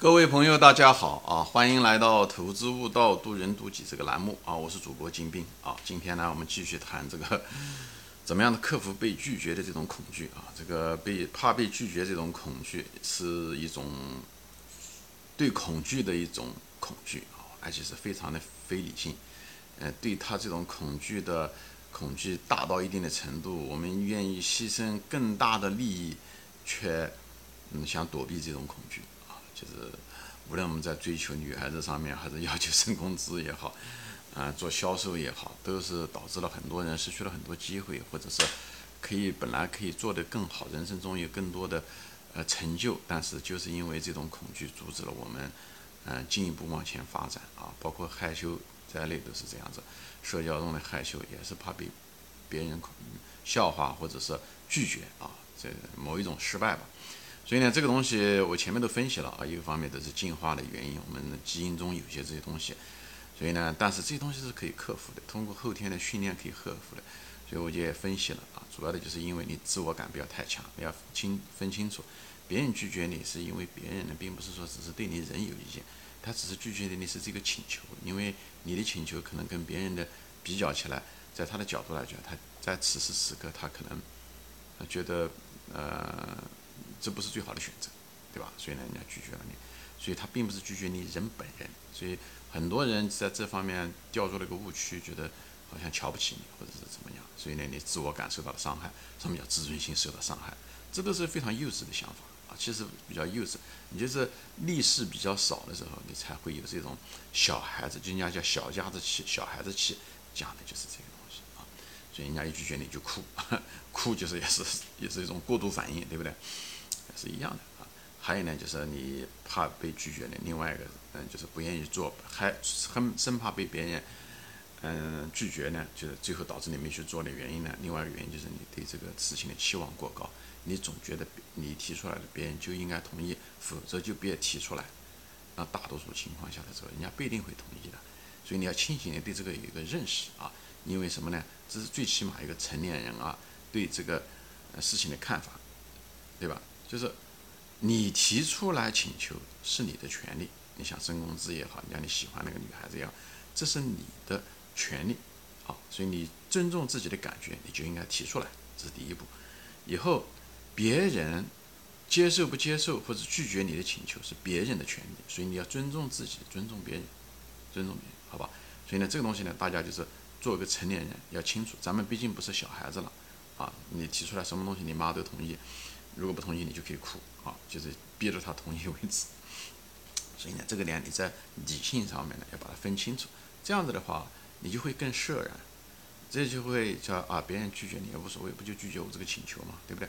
各位朋友，大家好啊！欢迎来到“投资悟道，渡人渡己”这个栏目啊！我是主播金兵啊！今天呢，我们继续谈这个 怎么样的克服被拒绝的这种恐惧啊！这个被怕被拒绝这种恐惧是一种对恐惧的一种恐惧啊，而且是非常的非理性。呃，对他这种恐惧的恐惧大到一定的程度，我们愿意牺牲更大的利益，却嗯想躲避这种恐惧。就是无论我们在追求女孩子上面，还是要求升工资也好，啊，做销售也好，都是导致了很多人失去了很多机会，或者是可以本来可以做得更好，人生中有更多的呃成就，但是就是因为这种恐惧阻止了我们嗯进一步往前发展啊，包括害羞在内都是这样子，社交中的害羞也是怕被别人恐笑话或者是拒绝啊，这某一种失败吧。所以呢，这个东西我前面都分析了啊，一个方面都是进化的原因，我们的基因中有些这些东西。所以呢，但是这些东西是可以克服的，通过后天的训练可以克服的。所以我就也分析了啊，主要的就是因为你自我感不要太强，你要清分清楚，别人拒绝你是因为别人呢，并不是说只是对你人有意见，他只是拒绝的你是这个请求，因为你的请求可能跟别人的比较起来，在他的角度来讲，他在此时此刻他可能他觉得呃。这不是最好的选择，对吧？所以呢，人家拒绝了你，所以他并不是拒绝你人本人。所以很多人在这方面掉入了一个误区，觉得好像瞧不起你，或者是怎么样。所以呢，你自我感受到了伤害，什么叫自尊心受到伤害？这都是非常幼稚的想法啊！其实比较幼稚。你就是历史比较少的时候，你才会有这种小孩子，就人家叫小家子气、小孩子气，讲的就是这个东西啊。所以人家一拒绝你就哭，哭就是也是也是一种过度反应，对不对？是一样的啊，还有呢，就是你怕被拒绝的，另外一个，嗯，就是不愿意做，还很生怕被别人，嗯，拒绝呢，就是最后导致你没去做的原因呢。另外一个原因就是你对这个事情的期望过高，你总觉得你提出来的别人就应该同意，否则就别提出来。那大多数情况下的时候，人家不一定会同意的，所以你要清醒的对这个有一个认识啊。因为什么呢？这是最起码一个成年人啊，对这个事情的看法，对吧？就是你提出来请求是你的权利，你想升工资也好，你让你喜欢那个女孩子也好，这是你的权利，好，所以你尊重自己的感觉，你就应该提出来，这是第一步。以后别人接受不接受或者拒绝你的请求是别人的权利，所以你要尊重自己，尊重别人，尊重别人，好吧？所以呢，这个东西呢，大家就是做一个成年人要清楚，咱们毕竟不是小孩子了啊，你提出来什么东西，你妈都同意。如果不同意，你就可以哭啊，就是逼着他同意为止。所以呢，这个点，你在理性上面呢，要把它分清楚。这样子的话，你就会更释然。这就会叫啊，别人拒绝你也无所谓，不就拒绝我这个请求嘛，对不对？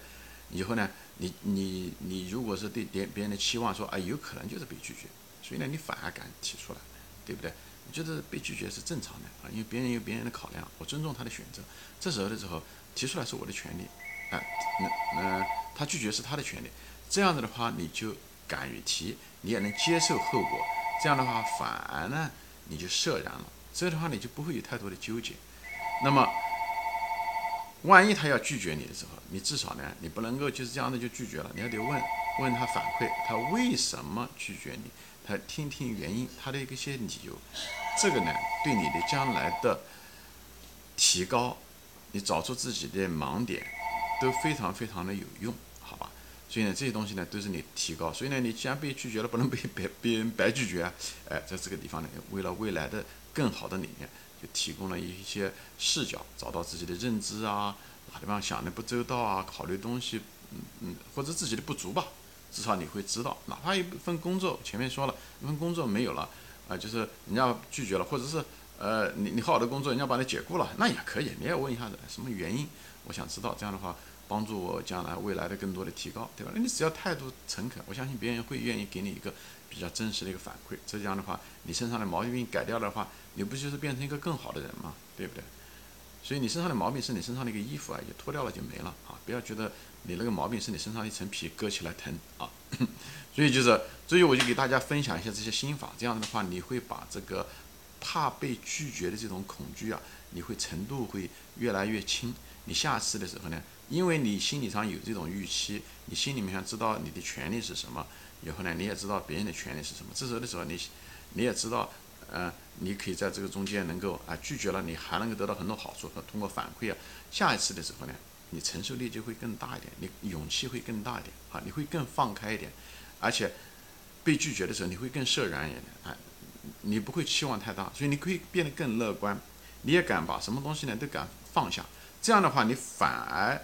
以后呢，你你你如果是对别别人的期望说啊，有可能就是被拒绝，所以呢，你反而敢提出来，对不对？你觉得被拒绝是正常的啊，因为别人有别人的考量，我尊重他的选择。这时候的时候提出来是我的权利，啊，那那。他拒绝是他的权利，这样子的话，你就敢于提，你也能接受后果，这样的话反而呢，你就释然了，这样的话你就不会有太多的纠结。那么，万一他要拒绝你的时候，你至少呢，你不能够就是这样的就拒绝了，你还得问问他反馈，他为什么拒绝你，他听听原因，他的一些理由，这个呢，对你的将来的提高，你找出自己的盲点。都非常非常的有用，好吧？所以呢，这些东西呢都是你提高。所以呢，你既然被拒绝了，不能被别别人白拒绝啊！哎，在这个地方呢，为了未来的更好的理念，就提供了一些视角，找到自己的认知啊，哪地方想的不周到啊，考虑东西，嗯嗯，或者自己的不足吧，至少你会知道。哪怕一份工作，前面说了一份工作没有了，啊，就是人家拒绝了，或者是呃，你你好好的工作，人家把你解雇了，那也可以，你也问一下子什么原因，我想知道，这样的话。帮助我将来未来的更多的提高，对吧？那你只要态度诚恳，我相信别人会愿意给你一个比较真实的一个反馈。这样的话，你身上的毛病改掉的话，你不就是变成一个更好的人吗？对不对？所以你身上的毛病是你身上的一个衣服啊，也脱掉了就没了啊！不要觉得你那个毛病是你身上一层皮，割起来疼啊！所以就是，所以我就给大家分享一下这些心法。这样的话，你会把这个怕被拒绝的这种恐惧啊，你会程度会越来越轻。你下次的时候呢？因为你心理上有这种预期，你心里面知道你的权利是什么，以后呢，你也知道别人的权利是什么。这时候的时候，你你也知道，呃，你可以在这个中间能够啊拒绝了，你还能够得到很多好处和通过反馈啊，下一次的时候呢，你承受力就会更大一点，你勇气会更大一点啊，你会更放开一点，而且被拒绝的时候你会更释然一点啊，你不会期望太大，所以你可以变得更乐观，你也敢把什么东西呢都敢放下，这样的话你反而。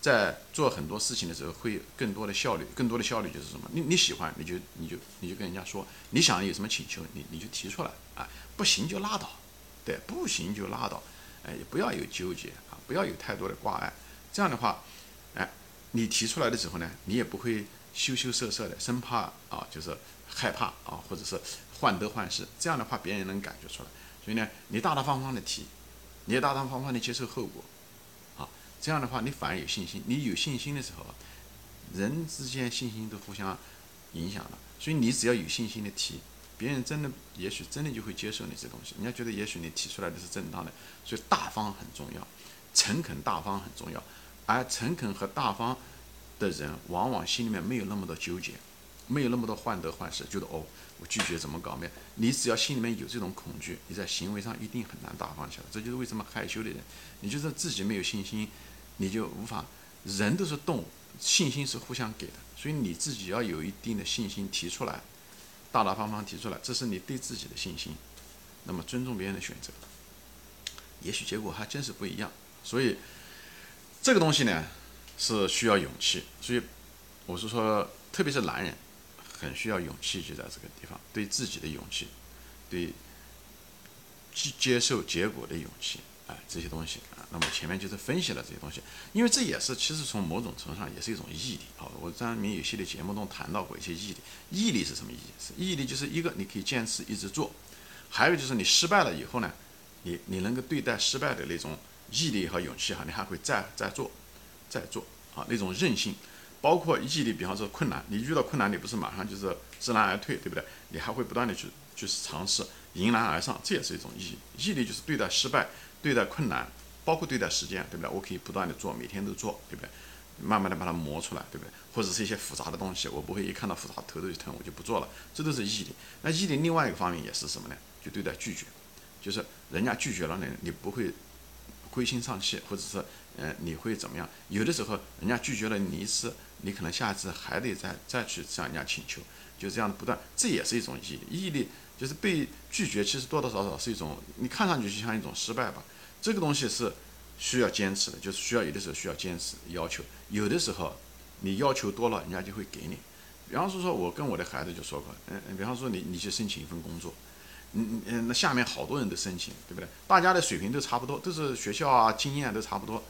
在做很多事情的时候，会更多的效率，更多的效率就是什么？你你喜欢，你就你就你就跟人家说，你想有什么请求，你你就提出来。啊，不行就拉倒，对，不行就拉倒，哎，也不要有纠结啊，不要有太多的挂碍，这样的话，哎，你提出来的时候呢，你也不会羞羞涩涩的，生怕啊，就是害怕啊，或者是患得患失，这样的话别人能感觉出来，所以呢，你大大方方的提，你也大大方方的接受后果。啊这样的话，你反而有信心。你有信心的时候，人之间信心都互相影响了。所以你只要有信心的提，别人真的也许真的就会接受你这东西。人家觉得也许你提出来的是正当的。所以大方很重要，诚恳大方很重要。而诚恳和大方的人，往往心里面没有那么多纠结，没有那么多患得患失，觉得哦，我拒绝怎么搞没有？你只要心里面有这种恐惧，你在行为上一定很难大方起来。这就是为什么害羞的人，你就是自己没有信心。你就无法，人都是动物，信心是互相给的，所以你自己要有一定的信心提出来，大大方方提出来，这是你对自己的信心。那么尊重别人的选择，也许结果还真是不一样。所以这个东西呢是需要勇气，所以我是说，特别是男人，很需要勇气，就在这个地方，对自己的勇气，对接接受结果的勇气。哎，这些东西啊，那么前面就是分析了这些东西，因为这也是其实从某种程度上也是一种毅力啊。我在明有系列节目中谈到过一些毅力，毅力是什么意思？毅力就是一个你可以坚持一直做，还有就是你失败了以后呢，你你能够对待失败的那种毅力和勇气哈，你还会再再做，再做啊，那种韧性，包括毅力，比方说困难，你遇到困难你不是马上就是知难而退，对不对？你还会不断的去去尝试，迎难而上，这也是一种毅力。毅力就是对待失败。对待困难，包括对待时间，对不对？我可以不断的做，每天都做，对不对？慢慢的把它磨出来，对不对？或者是一些复杂的东西，我不会一看到复杂头都疼，我就不做了，这都是毅力。那毅力另外一个方面也是什么呢？就对待拒绝，就是人家拒绝了你，你不会灰心丧气，或者是嗯，你会怎么样？有的时候人家拒绝了你一次，你可能下一次还得再再去向人家请求，就这样不断，这也是一种毅力。毅力。就是被拒绝，其实多多少少是一种，你看上去就像一种失败吧。这个东西是需要坚持的，就是需要有的时候需要坚持要求，有的时候你要求多了，人家就会给你。比方说，说我跟我的孩子就说过，嗯，比方说你你去申请一份工作，嗯嗯，那下面好多人都申请，对不对？大家的水平都差不多，都是学校啊经验都差不多，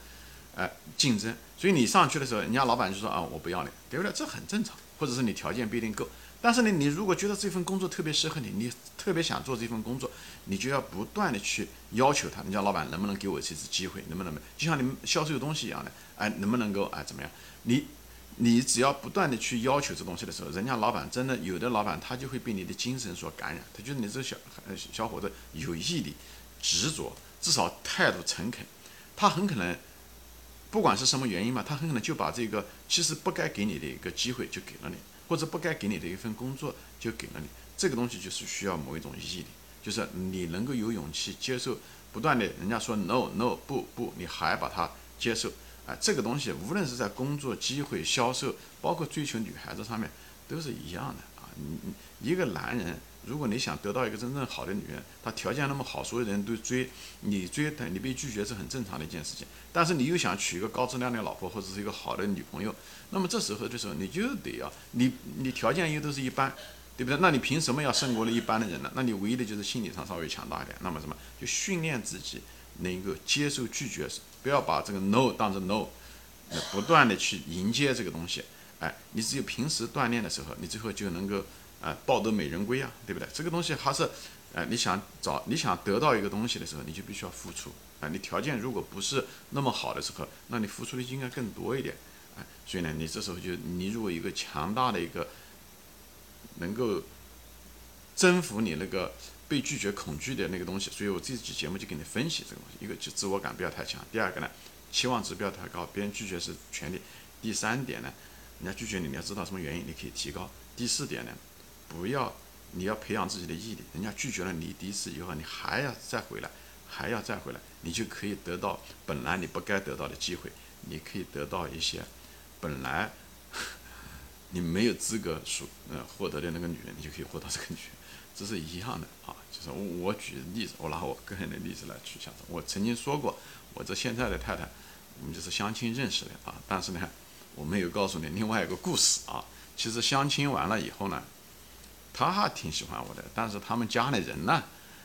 哎，竞争，所以你上去的时候，人家老板就说啊，我不要你，对不对？这很正常，或者是你条件不一定够。但是呢，你如果觉得这份工作特别适合你，你特别想做这份工作，你就要不断的去要求他，你家老板能不能给我这次机会，能不能？就像你们销售东西一样的，哎，能不能够哎怎么样？你你只要不断的去要求这东西的时候，人家老板真的有的老板他就会被你的精神所感染，他觉得你这个小小伙子有毅力、执着，至少态度诚恳，他很可能不管是什么原因嘛，他很可能就把这个其实不该给你的一个机会就给了你。或者不该给你的一份工作就给了你，这个东西就是需要某一种毅力，就是你能够有勇气接受，不断的人家说 no no 不不，你还把它接受，啊，这个东西无论是在工作机会、销售，包括追求女孩子上面，都是一样的。你你一个男人。如果你想得到一个真正好的女人，她条件那么好，所有人都追你追她，你被拒绝是很正常的一件事情。但是你又想娶一个高质量的老婆或者是一个好的女朋友，那么这时候的时候你就得要你你条件又都是一般，对不对？那你凭什么要胜过了一般的人呢？那你唯一的就是心理上稍微强大一点。那么什么？就训练自己能够接受拒绝，不要把这个 no 当成 no，不断的去迎接这个东西。哎，你只有平时锻炼的时候，你最后就能够。啊，抱得美人归啊，对不对？这个东西还是，呃，你想找你想得到一个东西的时候，你就必须要付出啊。你条件如果不是那么好的时候，那你付出的应该更多一点，啊。所以呢，你这时候就你如果一个强大的一个能够征服你那个被拒绝恐惧的那个东西，所以我这期节目就给你分析这个东西。一个就自我感不要太强，第二个呢，期望值不要太高，别人拒绝是权利。第三点呢，人家拒绝你，你要知道什么原因，你可以提高。第四点呢，不要你要培养自己的毅力，人家拒绝了你第一次以后，你还要再回来，还要再回来，你就可以得到本来你不该得到的机会，你可以得到一些本来 你没有资格属呃获得的那个女人，你就可以获得这个女人，这是一样的啊。就是我举例子，我拿我个人的例子来举一下我曾经说过，我这现在的太太，我们就是相亲认识的啊。但是呢，我没有告诉你另外一个故事啊。其实相亲完了以后呢，他还挺喜欢我的，但是他们家里人呢，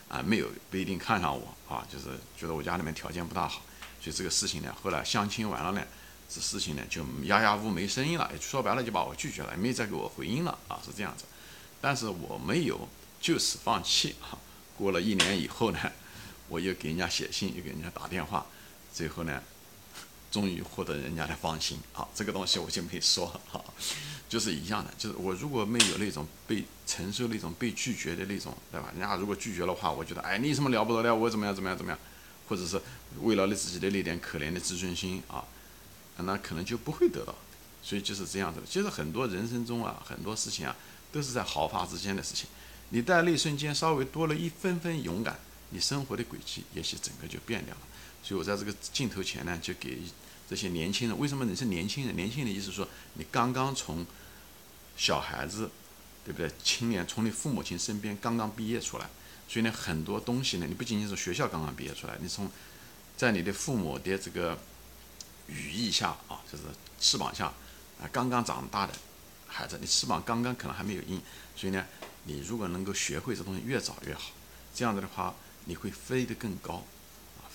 啊，没有不一定看上我啊，就是觉得我家里面条件不大好，所以这个事情呢，后来相亲完了呢，这事情呢就哑哑无没声音了，说白了就把我拒绝了，没再给我回音了啊，是这样子。但是我没有就此放弃啊。过了一年以后呢，我又给人家写信，又给人家打电话，最后呢，终于获得人家的芳心。好，这个东西我就没说 哈，就是一样的，就是我如果没有那种被承受那种被拒绝的那种，对吧？人家如果拒绝的话，我觉得哎，你什么了不得的？我怎么样怎么样怎么样？或者是为了你自己的那点可怜的自尊心啊，那可能就不会得到。所以就是这样子的。其实很多人生中啊，很多事情啊，都是在毫发之间的事情。你在那瞬间稍微多了一分分勇敢，你生活的轨迹也许整个就变掉了。所以我在这个镜头前呢，就给这些年轻人，为什么你是年轻人？年轻人的意思说，你刚刚从小孩子，对不对？青年从你父母亲身边刚刚毕业出来，所以呢，很多东西呢，你不仅仅是学校刚刚毕业出来，你从在你的父母的这个羽翼下啊，就是翅膀下啊，刚刚长大的孩子，你翅膀刚刚可能还没有硬，所以呢。你如果能够学会这东西，越早越好。这样子的话，你会飞得更高，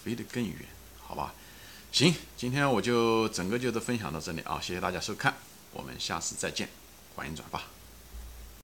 飞得更远，好吧？行，今天我就整个就是分享到这里啊，谢谢大家收看，我们下次再见，欢迎转发。